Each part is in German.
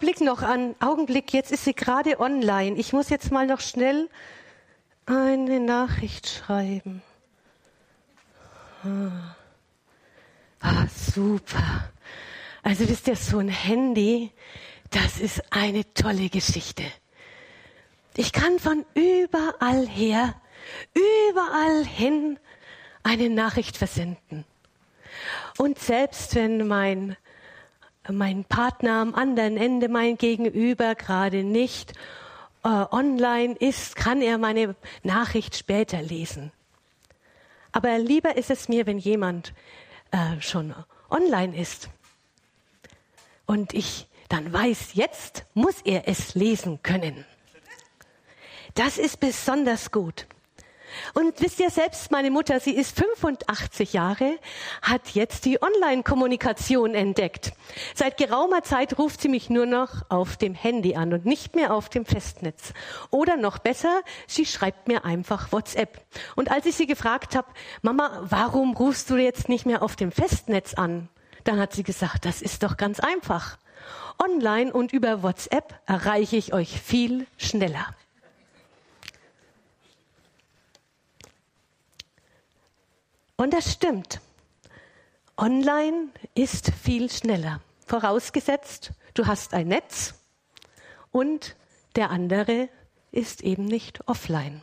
Augenblick noch an, Augenblick, jetzt ist sie gerade online. Ich muss jetzt mal noch schnell eine Nachricht schreiben. Ah, ah super. Also wisst ihr, so ein Handy, das ist eine tolle Geschichte. Ich kann von überall her, überall hin eine Nachricht versenden. Und selbst wenn mein, mein Partner am anderen Ende, mein Gegenüber gerade nicht äh, online ist, kann er meine Nachricht später lesen. Aber lieber ist es mir, wenn jemand äh, schon online ist und ich dann weiß, jetzt muss er es lesen können. Das ist besonders gut. Und wisst ihr selbst, meine Mutter, sie ist 85 Jahre, hat jetzt die Online-Kommunikation entdeckt. Seit geraumer Zeit ruft sie mich nur noch auf dem Handy an und nicht mehr auf dem Festnetz. Oder noch besser, sie schreibt mir einfach WhatsApp. Und als ich sie gefragt habe, Mama, warum rufst du jetzt nicht mehr auf dem Festnetz an? Dann hat sie gesagt, das ist doch ganz einfach. Online und über WhatsApp erreiche ich euch viel schneller. Und das stimmt. Online ist viel schneller. Vorausgesetzt, du hast ein Netz und der andere ist eben nicht offline.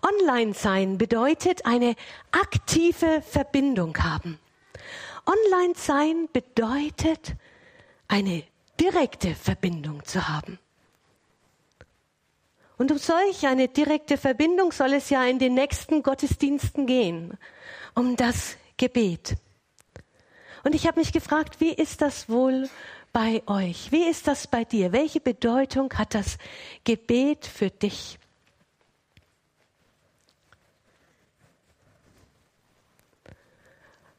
Online sein bedeutet eine aktive Verbindung haben. Online sein bedeutet eine direkte Verbindung zu haben. Und um solch eine direkte Verbindung soll es ja in den nächsten Gottesdiensten gehen, um das Gebet. Und ich habe mich gefragt, wie ist das wohl bei euch? Wie ist das bei dir? Welche Bedeutung hat das Gebet für dich?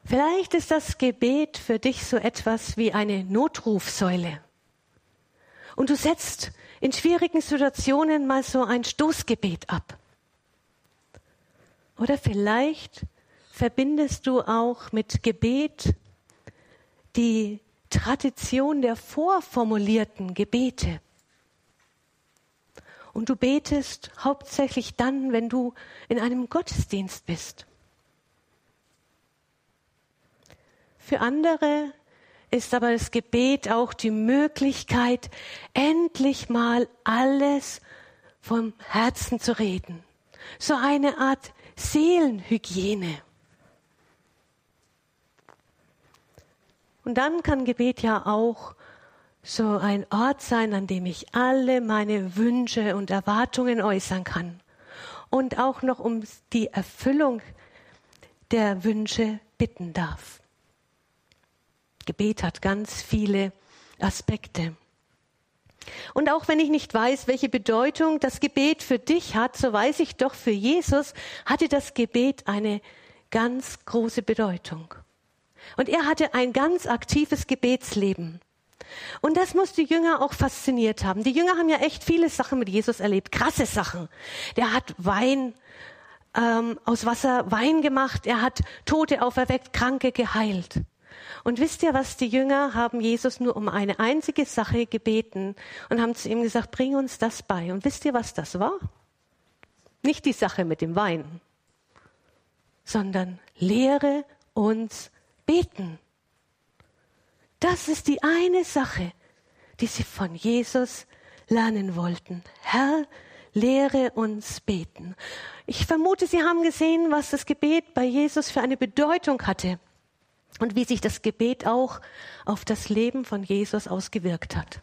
Vielleicht ist das Gebet für dich so etwas wie eine Notrufsäule. Und du setzt in schwierigen Situationen mal so ein Stoßgebet ab. Oder vielleicht verbindest du auch mit Gebet die Tradition der vorformulierten Gebete. Und du betest hauptsächlich dann, wenn du in einem Gottesdienst bist. Für andere ist aber das Gebet auch die Möglichkeit, endlich mal alles vom Herzen zu reden. So eine Art Seelenhygiene. Und dann kann Gebet ja auch so ein Ort sein, an dem ich alle meine Wünsche und Erwartungen äußern kann. Und auch noch um die Erfüllung der Wünsche bitten darf. Gebet hat ganz viele Aspekte. Und auch wenn ich nicht weiß, welche Bedeutung das Gebet für dich hat, so weiß ich doch, für Jesus hatte das Gebet eine ganz große Bedeutung. Und er hatte ein ganz aktives Gebetsleben. Und das muss die Jünger auch fasziniert haben. Die Jünger haben ja echt viele Sachen mit Jesus erlebt, krasse Sachen. Der hat Wein ähm, aus Wasser Wein gemacht, er hat Tote auferweckt, Kranke geheilt. Und wisst ihr was? Die Jünger haben Jesus nur um eine einzige Sache gebeten und haben zu ihm gesagt, bring uns das bei. Und wisst ihr, was das war? Nicht die Sache mit dem Wein, sondern lehre uns beten. Das ist die eine Sache, die sie von Jesus lernen wollten. Herr, lehre uns beten. Ich vermute, Sie haben gesehen, was das Gebet bei Jesus für eine Bedeutung hatte und wie sich das Gebet auch auf das Leben von Jesus ausgewirkt hat.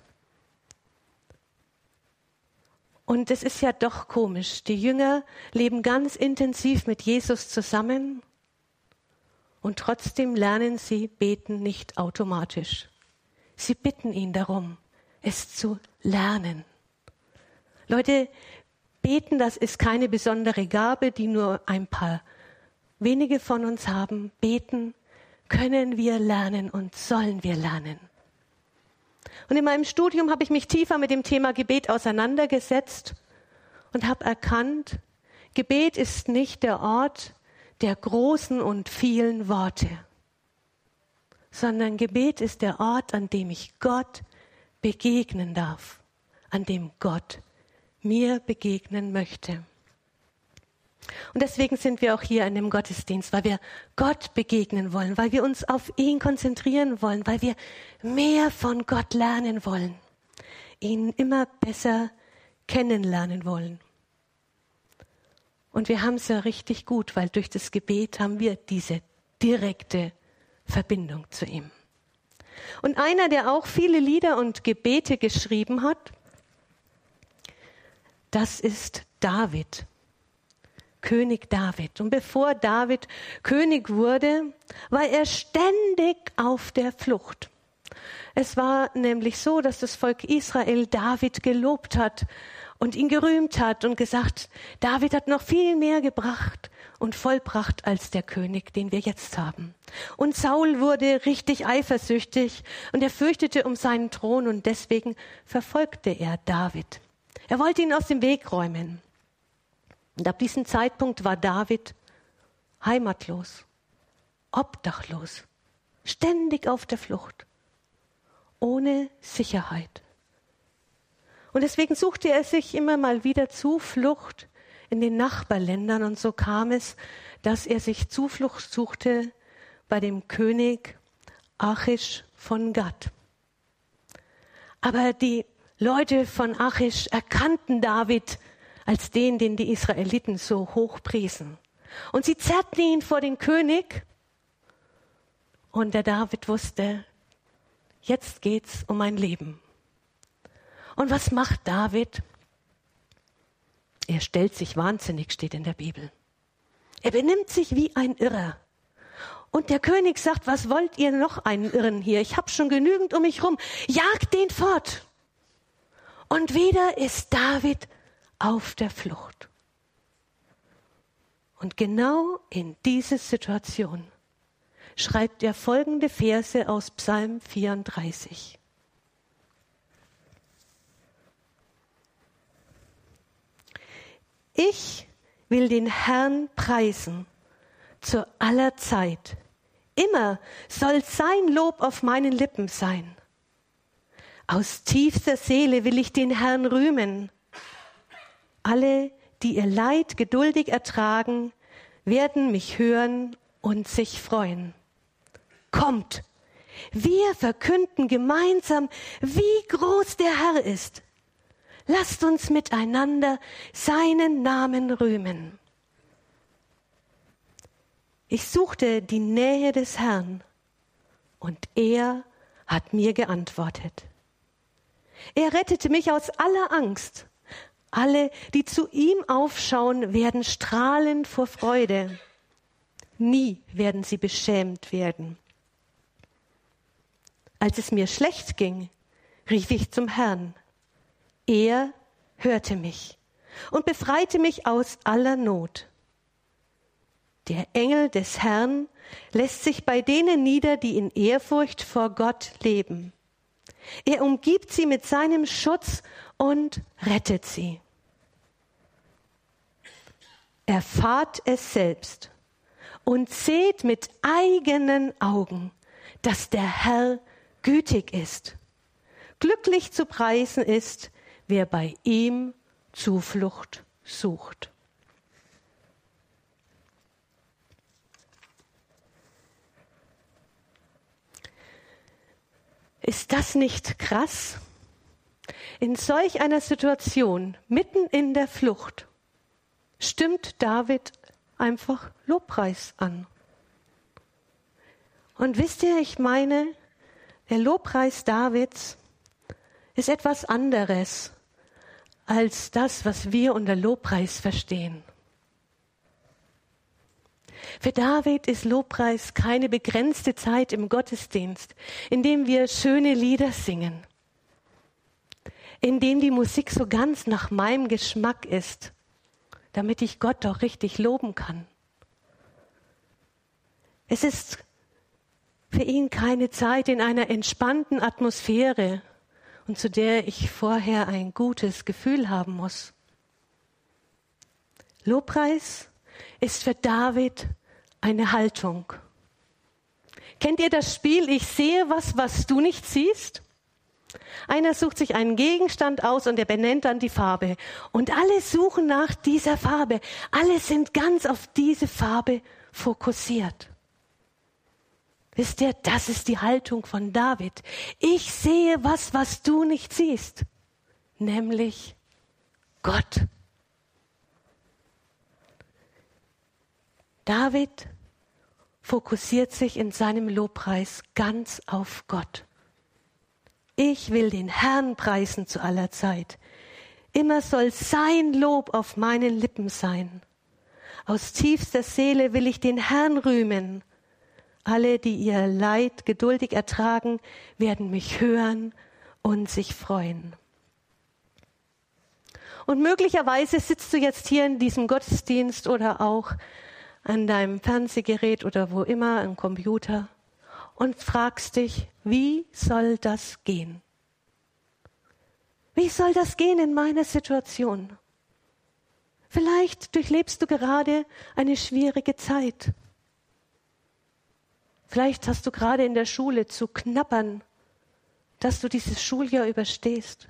Und es ist ja doch komisch. Die Jünger leben ganz intensiv mit Jesus zusammen und trotzdem lernen sie beten nicht automatisch. Sie bitten ihn darum, es zu lernen. Leute, beten, das ist keine besondere Gabe, die nur ein paar wenige von uns haben. Beten können wir lernen und sollen wir lernen. Und in meinem Studium habe ich mich tiefer mit dem Thema Gebet auseinandergesetzt und habe erkannt, Gebet ist nicht der Ort der großen und vielen Worte, sondern Gebet ist der Ort, an dem ich Gott begegnen darf, an dem Gott mir begegnen möchte. Und deswegen sind wir auch hier in dem Gottesdienst, weil wir Gott begegnen wollen, weil wir uns auf ihn konzentrieren wollen, weil wir mehr von Gott lernen wollen, ihn immer besser kennenlernen wollen. Und wir haben es ja richtig gut, weil durch das Gebet haben wir diese direkte Verbindung zu ihm. Und einer, der auch viele Lieder und Gebete geschrieben hat, das ist David. König David. Und bevor David König wurde, war er ständig auf der Flucht. Es war nämlich so, dass das Volk Israel David gelobt hat und ihn gerühmt hat und gesagt, David hat noch viel mehr gebracht und vollbracht als der König, den wir jetzt haben. Und Saul wurde richtig eifersüchtig und er fürchtete um seinen Thron und deswegen verfolgte er David. Er wollte ihn aus dem Weg räumen. Und ab diesem Zeitpunkt war David heimatlos, obdachlos, ständig auf der Flucht, ohne Sicherheit. Und deswegen suchte er sich immer mal wieder Zuflucht in den Nachbarländern und so kam es, dass er sich Zuflucht suchte bei dem König Achish von Gad. Aber die Leute von Achish erkannten David als den, den die Israeliten so hoch priesen. Und sie zerrten ihn vor den König. Und der David wusste, jetzt geht's um mein Leben. Und was macht David? Er stellt sich wahnsinnig, steht in der Bibel. Er benimmt sich wie ein Irrer. Und der König sagt, was wollt ihr noch einen Irren hier? Ich habe schon genügend um mich rum. Jagt den fort. Und wieder ist David auf der Flucht. Und genau in diese Situation schreibt er folgende Verse aus Psalm 34. Ich will den Herrn preisen zu aller Zeit. Immer soll sein Lob auf meinen Lippen sein. Aus tiefster Seele will ich den Herrn rühmen. Alle, die ihr Leid geduldig ertragen, werden mich hören und sich freuen. Kommt, wir verkünden gemeinsam, wie groß der Herr ist. Lasst uns miteinander seinen Namen rühmen. Ich suchte die Nähe des Herrn und er hat mir geantwortet. Er rettete mich aus aller Angst alle, die zu ihm aufschauen, werden strahlen vor Freude. Nie werden sie beschämt werden. Als es mir schlecht ging, rief ich zum Herrn. Er hörte mich und befreite mich aus aller Not. Der Engel des Herrn lässt sich bei denen nieder, die in Ehrfurcht vor Gott leben. Er umgibt sie mit seinem Schutz und rettet sie. Erfahrt es selbst und seht mit eigenen Augen, dass der Herr gütig ist. Glücklich zu preisen ist, wer bei ihm Zuflucht sucht. Ist das nicht krass? In solch einer Situation, mitten in der Flucht, stimmt David einfach Lobpreis an. Und wisst ihr, ich meine, der Lobpreis Davids ist etwas anderes als das, was wir unter Lobpreis verstehen. Für David ist Lobpreis keine begrenzte Zeit im Gottesdienst, in dem wir schöne Lieder singen, in dem die Musik so ganz nach meinem Geschmack ist damit ich Gott doch richtig loben kann. Es ist für ihn keine Zeit in einer entspannten Atmosphäre und zu der ich vorher ein gutes Gefühl haben muss. Lobpreis ist für David eine Haltung. Kennt ihr das Spiel Ich sehe was, was du nicht siehst? Einer sucht sich einen Gegenstand aus und er benennt dann die Farbe. Und alle suchen nach dieser Farbe. Alle sind ganz auf diese Farbe fokussiert. Wisst ihr, das ist die Haltung von David. Ich sehe was, was du nicht siehst, nämlich Gott. David fokussiert sich in seinem Lobpreis ganz auf Gott. Ich will den Herrn preisen zu aller Zeit. Immer soll sein Lob auf meinen Lippen sein. Aus tiefster Seele will ich den Herrn rühmen. Alle, die ihr Leid geduldig ertragen, werden mich hören und sich freuen. Und möglicherweise sitzt du jetzt hier in diesem Gottesdienst oder auch an deinem Fernsehgerät oder wo immer, am Computer und fragst dich, wie soll das gehen? Wie soll das gehen in meiner Situation? Vielleicht durchlebst du gerade eine schwierige Zeit. Vielleicht hast du gerade in der Schule zu knappern, dass du dieses Schuljahr überstehst.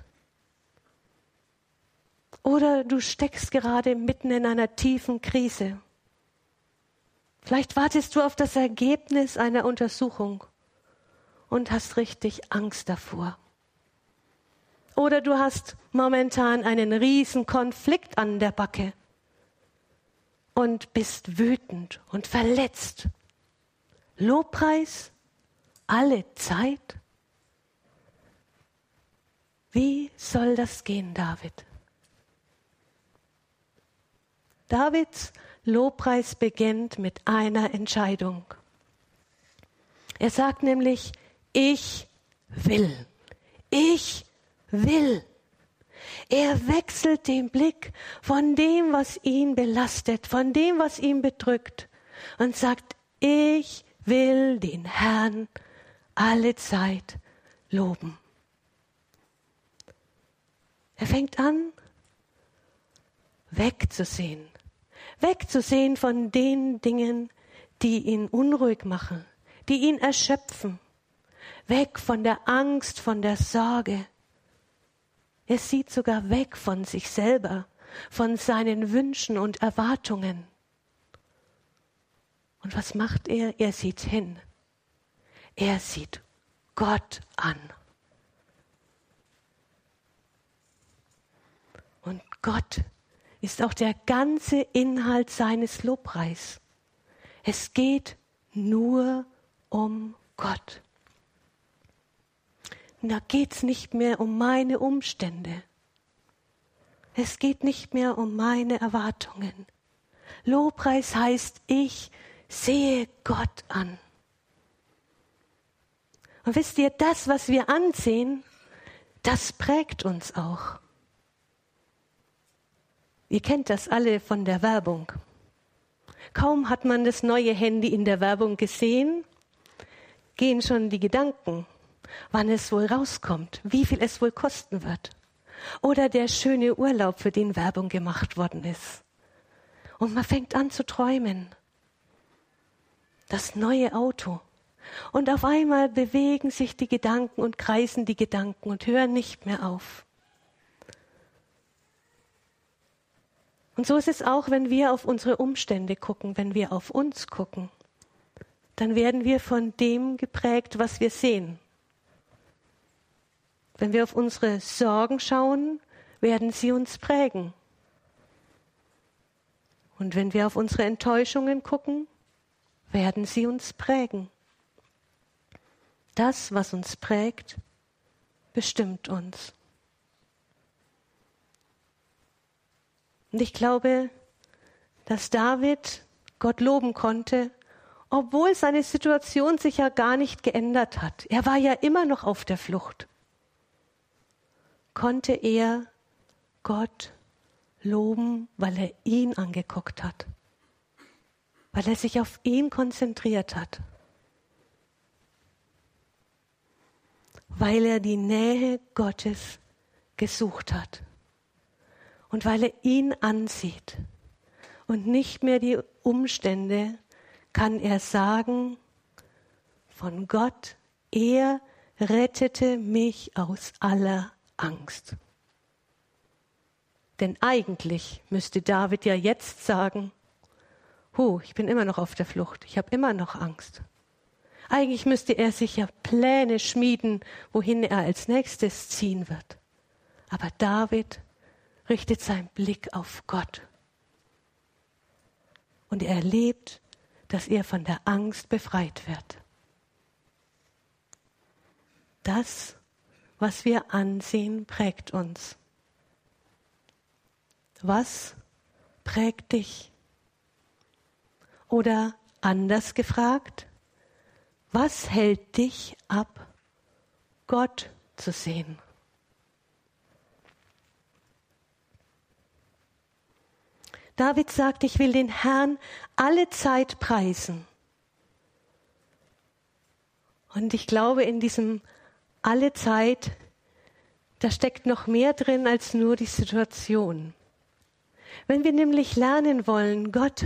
Oder du steckst gerade mitten in einer tiefen Krise. Vielleicht wartest du auf das Ergebnis einer Untersuchung und hast richtig Angst davor. Oder du hast momentan einen riesen Konflikt an der Backe und bist wütend und verletzt. Lobpreis alle Zeit? Wie soll das gehen, David? Davids Lobpreis beginnt mit einer Entscheidung. Er sagt nämlich, ich will, ich will. Er wechselt den Blick von dem, was ihn belastet, von dem, was ihn bedrückt und sagt, ich will den Herrn alle Zeit loben. Er fängt an, wegzusehen wegzusehen von den Dingen, die ihn unruhig machen, die ihn erschöpfen, weg von der Angst, von der Sorge. Er sieht sogar weg von sich selber, von seinen Wünschen und Erwartungen. Und was macht er? Er sieht hin. Er sieht Gott an. Und Gott ist auch der ganze Inhalt seines Lobpreis. Es geht nur um Gott. Und da geht es nicht mehr um meine Umstände. Es geht nicht mehr um meine Erwartungen. Lobpreis heißt, ich sehe Gott an. Und wisst ihr, das, was wir ansehen, das prägt uns auch. Ihr kennt das alle von der Werbung. Kaum hat man das neue Handy in der Werbung gesehen, gehen schon die Gedanken, wann es wohl rauskommt, wie viel es wohl kosten wird. Oder der schöne Urlaub, für den Werbung gemacht worden ist. Und man fängt an zu träumen. Das neue Auto. Und auf einmal bewegen sich die Gedanken und kreisen die Gedanken und hören nicht mehr auf. Und so ist es auch, wenn wir auf unsere Umstände gucken, wenn wir auf uns gucken. Dann werden wir von dem geprägt, was wir sehen. Wenn wir auf unsere Sorgen schauen, werden sie uns prägen. Und wenn wir auf unsere Enttäuschungen gucken, werden sie uns prägen. Das, was uns prägt, bestimmt uns. Und ich glaube, dass David Gott loben konnte, obwohl seine Situation sich ja gar nicht geändert hat. Er war ja immer noch auf der Flucht. Konnte er Gott loben, weil er ihn angeguckt hat, weil er sich auf ihn konzentriert hat, weil er die Nähe Gottes gesucht hat. Und weil er ihn ansieht und nicht mehr die Umstände, kann er sagen, von Gott, er rettete mich aus aller Angst. Denn eigentlich müsste David ja jetzt sagen, Hu, ich bin immer noch auf der Flucht, ich habe immer noch Angst. Eigentlich müsste er sich ja Pläne schmieden, wohin er als nächstes ziehen wird. Aber David richtet seinen Blick auf Gott. Und er erlebt, dass er von der Angst befreit wird. Das, was wir ansehen, prägt uns. Was prägt dich? Oder anders gefragt, was hält dich ab, Gott zu sehen? David sagt, ich will den Herrn alle Zeit preisen. Und ich glaube, in diesem alle Zeit, da steckt noch mehr drin als nur die Situation. Wenn wir nämlich lernen wollen, Gott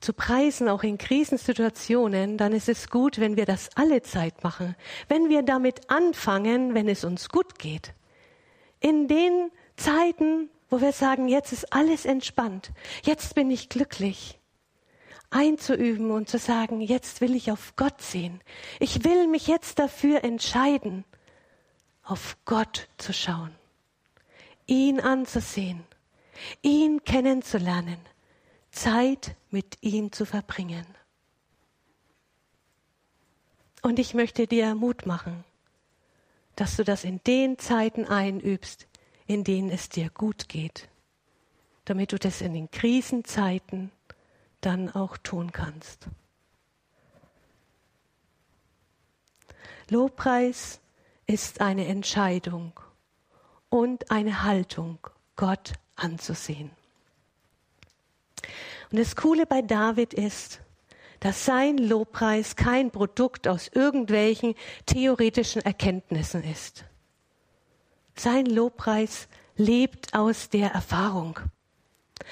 zu preisen, auch in Krisensituationen, dann ist es gut, wenn wir das alle Zeit machen. Wenn wir damit anfangen, wenn es uns gut geht. In den Zeiten, wo wir sagen, jetzt ist alles entspannt, jetzt bin ich glücklich, einzuüben und zu sagen, jetzt will ich auf Gott sehen. Ich will mich jetzt dafür entscheiden, auf Gott zu schauen, ihn anzusehen, ihn kennenzulernen, Zeit mit ihm zu verbringen. Und ich möchte dir Mut machen, dass du das in den Zeiten einübst, in denen es dir gut geht, damit du das in den Krisenzeiten dann auch tun kannst. Lobpreis ist eine Entscheidung und eine Haltung, Gott anzusehen. Und das Coole bei David ist, dass sein Lobpreis kein Produkt aus irgendwelchen theoretischen Erkenntnissen ist. Sein Lobpreis lebt aus der Erfahrung.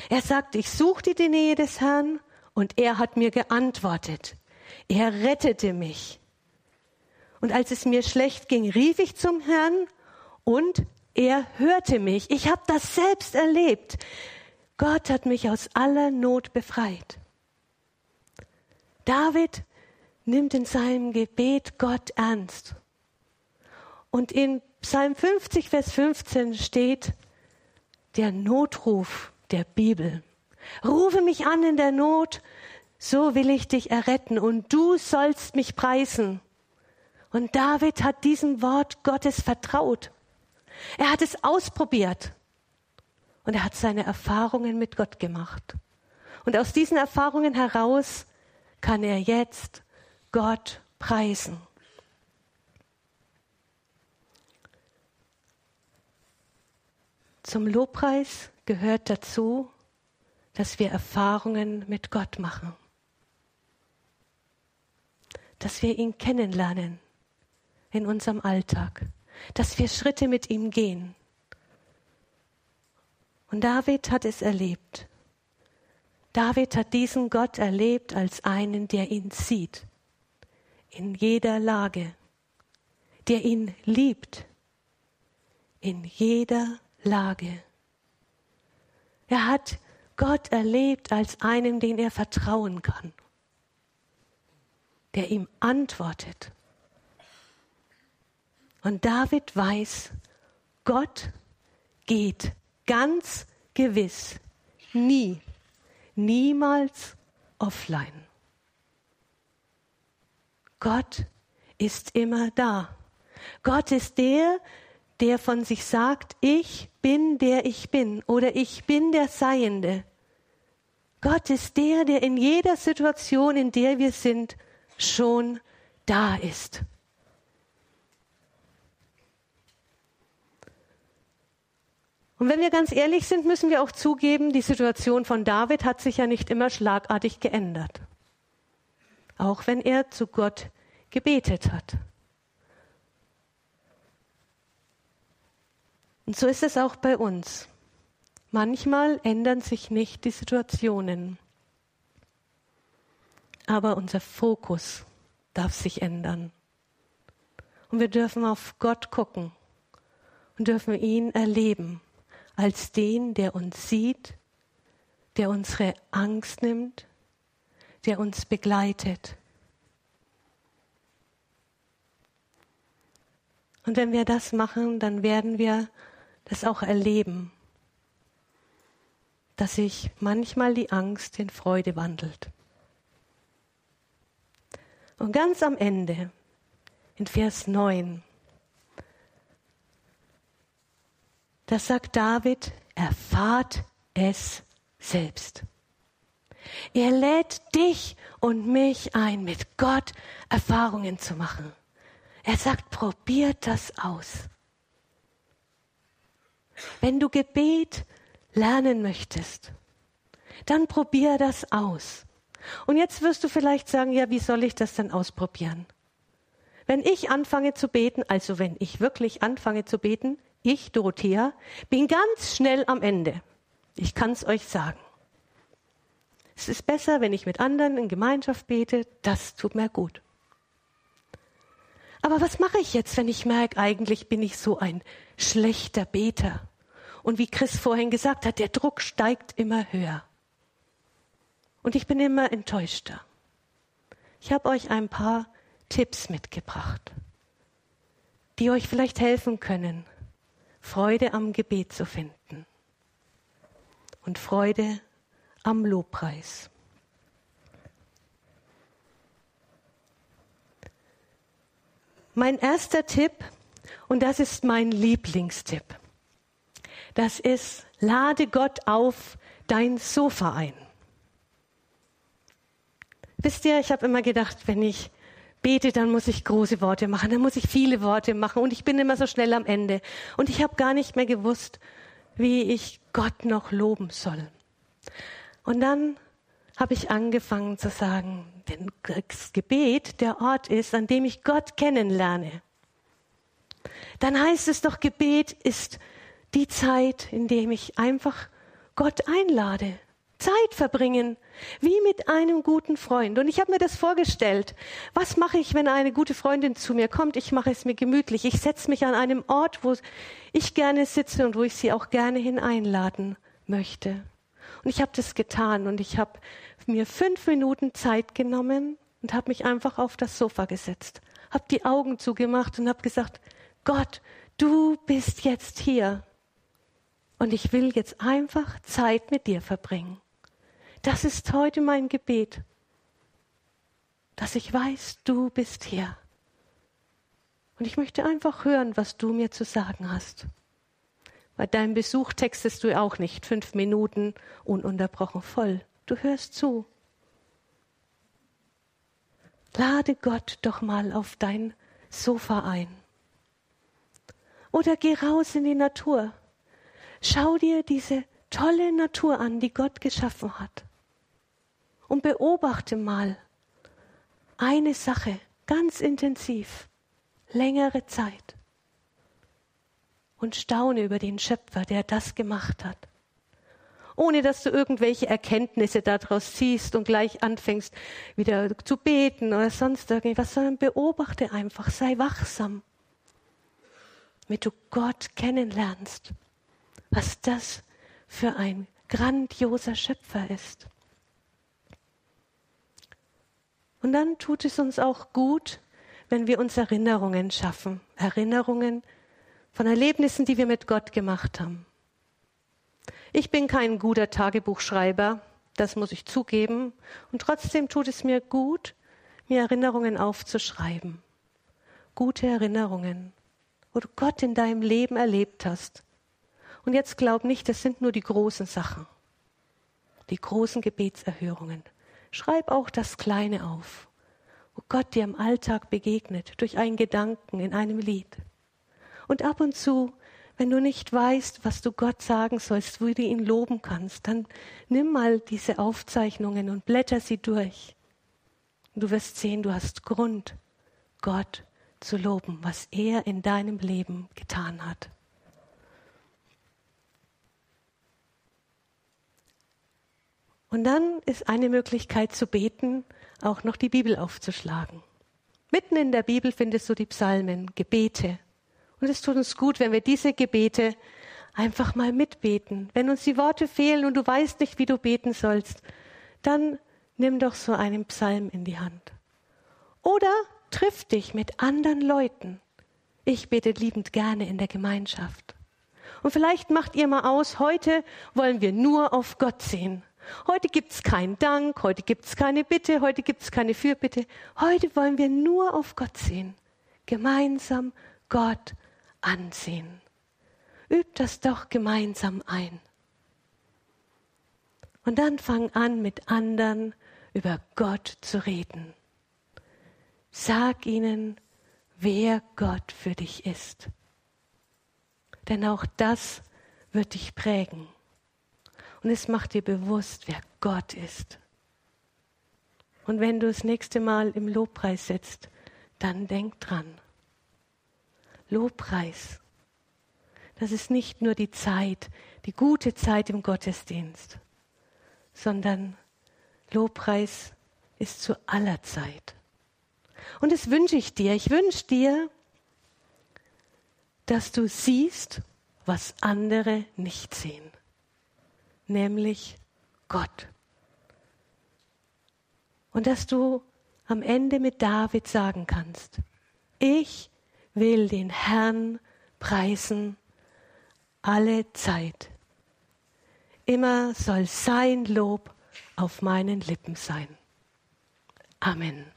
Er sagt, ich suchte die Nähe des Herrn und er hat mir geantwortet. Er rettete mich. Und als es mir schlecht ging, rief ich zum Herrn und er hörte mich. Ich habe das selbst erlebt. Gott hat mich aus aller Not befreit. David nimmt in seinem Gebet Gott ernst. Und in Psalm 50, Vers 15 steht der Notruf der Bibel. Rufe mich an in der Not, so will ich dich erretten und du sollst mich preisen. Und David hat diesem Wort Gottes vertraut. Er hat es ausprobiert und er hat seine Erfahrungen mit Gott gemacht. Und aus diesen Erfahrungen heraus kann er jetzt Gott preisen. Zum Lobpreis gehört dazu, dass wir Erfahrungen mit Gott machen, dass wir ihn kennenlernen in unserem Alltag, dass wir Schritte mit ihm gehen. Und David hat es erlebt. David hat diesen Gott erlebt als einen, der ihn sieht, in jeder Lage, der ihn liebt, in jeder Lage. Er hat Gott erlebt als einen, den er vertrauen kann, der ihm antwortet. Und David weiß, Gott geht ganz gewiss nie, niemals offline. Gott ist immer da. Gott ist der, der von sich sagt, ich bin der ich bin oder ich bin der Seiende. Gott ist der, der in jeder Situation, in der wir sind, schon da ist. Und wenn wir ganz ehrlich sind, müssen wir auch zugeben, die Situation von David hat sich ja nicht immer schlagartig geändert. Auch wenn er zu Gott gebetet hat. Und so ist es auch bei uns. Manchmal ändern sich nicht die Situationen, aber unser Fokus darf sich ändern. Und wir dürfen auf Gott gucken und dürfen ihn erleben als den, der uns sieht, der unsere Angst nimmt, der uns begleitet. Und wenn wir das machen, dann werden wir das auch erleben, dass sich manchmal die Angst in Freude wandelt. Und ganz am Ende, in Vers 9, da sagt David, erfahrt es selbst. Er lädt dich und mich ein, mit Gott Erfahrungen zu machen. Er sagt, probiert das aus. Wenn du Gebet lernen möchtest, dann probier das aus. Und jetzt wirst du vielleicht sagen, ja, wie soll ich das denn ausprobieren? Wenn ich anfange zu beten, also wenn ich wirklich anfange zu beten, ich, Dorothea, bin ganz schnell am Ende. Ich kann es euch sagen. Es ist besser, wenn ich mit anderen in Gemeinschaft bete, das tut mir gut. Aber was mache ich jetzt, wenn ich merke, eigentlich bin ich so ein schlechter Beter? Und wie Chris vorhin gesagt hat, der Druck steigt immer höher. Und ich bin immer enttäuschter. Ich habe euch ein paar Tipps mitgebracht, die euch vielleicht helfen können, Freude am Gebet zu finden und Freude am Lobpreis. Mein erster Tipp, und das ist mein Lieblingstipp, das ist, lade Gott auf dein Sofa ein. Wisst ihr, ich habe immer gedacht, wenn ich bete, dann muss ich große Worte machen, dann muss ich viele Worte machen und ich bin immer so schnell am Ende. Und ich habe gar nicht mehr gewusst, wie ich Gott noch loben soll. Und dann habe ich angefangen zu sagen, wenn das Gebet der Ort ist, an dem ich Gott kennenlerne, dann heißt es doch, Gebet ist die Zeit, in der ich einfach Gott einlade. Zeit verbringen, wie mit einem guten Freund. Und ich habe mir das vorgestellt. Was mache ich, wenn eine gute Freundin zu mir kommt? Ich mache es mir gemütlich. Ich setze mich an einem Ort, wo ich gerne sitze und wo ich sie auch gerne hineinladen möchte. Und ich habe das getan und ich habe mir fünf Minuten Zeit genommen und habe mich einfach auf das Sofa gesetzt, habe die Augen zugemacht und habe gesagt, Gott, du bist jetzt hier und ich will jetzt einfach Zeit mit dir verbringen. Das ist heute mein Gebet, dass ich weiß, du bist hier. Und ich möchte einfach hören, was du mir zu sagen hast. Bei deinem Besuch textest du auch nicht fünf Minuten ununterbrochen voll. Du hörst zu. Lade Gott doch mal auf dein Sofa ein. Oder geh raus in die Natur. Schau dir diese tolle Natur an, die Gott geschaffen hat. Und beobachte mal eine Sache ganz intensiv, längere Zeit und staune über den Schöpfer, der das gemacht hat. Ohne dass du irgendwelche Erkenntnisse daraus ziehst und gleich anfängst, wieder zu beten oder sonst irgendwas, sondern beobachte einfach, sei wachsam, damit du Gott kennenlernst, was das für ein grandioser Schöpfer ist. Und dann tut es uns auch gut, wenn wir uns Erinnerungen schaffen, Erinnerungen, von Erlebnissen, die wir mit Gott gemacht haben. Ich bin kein guter Tagebuchschreiber, das muss ich zugeben, und trotzdem tut es mir gut, mir Erinnerungen aufzuschreiben. Gute Erinnerungen, wo du Gott in deinem Leben erlebt hast. Und jetzt glaub nicht, das sind nur die großen Sachen, die großen Gebetserhörungen. Schreib auch das Kleine auf, wo Gott dir im Alltag begegnet, durch einen Gedanken in einem Lied. Und ab und zu, wenn du nicht weißt, was du Gott sagen sollst, wie du ihn loben kannst, dann nimm mal diese Aufzeichnungen und blätter sie durch. du wirst sehen, du hast Grund, Gott zu loben, was er in deinem Leben getan hat. Und dann ist eine Möglichkeit zu beten, auch noch die Bibel aufzuschlagen. Mitten in der Bibel findest du die Psalmen, Gebete. Und es tut uns gut, wenn wir diese Gebete einfach mal mitbeten. Wenn uns die Worte fehlen und du weißt nicht, wie du beten sollst, dann nimm doch so einen Psalm in die Hand. Oder triff dich mit anderen Leuten. Ich bete liebend gerne in der Gemeinschaft. Und vielleicht macht ihr mal aus, heute wollen wir nur auf Gott sehen. Heute gibt's keinen Dank, heute gibt's keine Bitte, heute gibt's keine Fürbitte. Heute wollen wir nur auf Gott sehen. Gemeinsam Gott ansehen. Übt das doch gemeinsam ein. Und dann fang an, mit anderen über Gott zu reden. Sag ihnen, wer Gott für dich ist. Denn auch das wird dich prägen. Und es macht dir bewusst, wer Gott ist. Und wenn du das nächste Mal im Lobpreis sitzt, dann denk dran. Lobpreis das ist nicht nur die Zeit, die gute Zeit im Gottesdienst, sondern Lobpreis ist zu aller Zeit. Und das wünsche ich dir. Ich wünsche dir, dass du siehst, was andere nicht sehen, nämlich Gott. Und dass du am Ende mit David sagen kannst, ich will den Herrn preisen alle Zeit. Immer soll sein Lob auf meinen Lippen sein. Amen.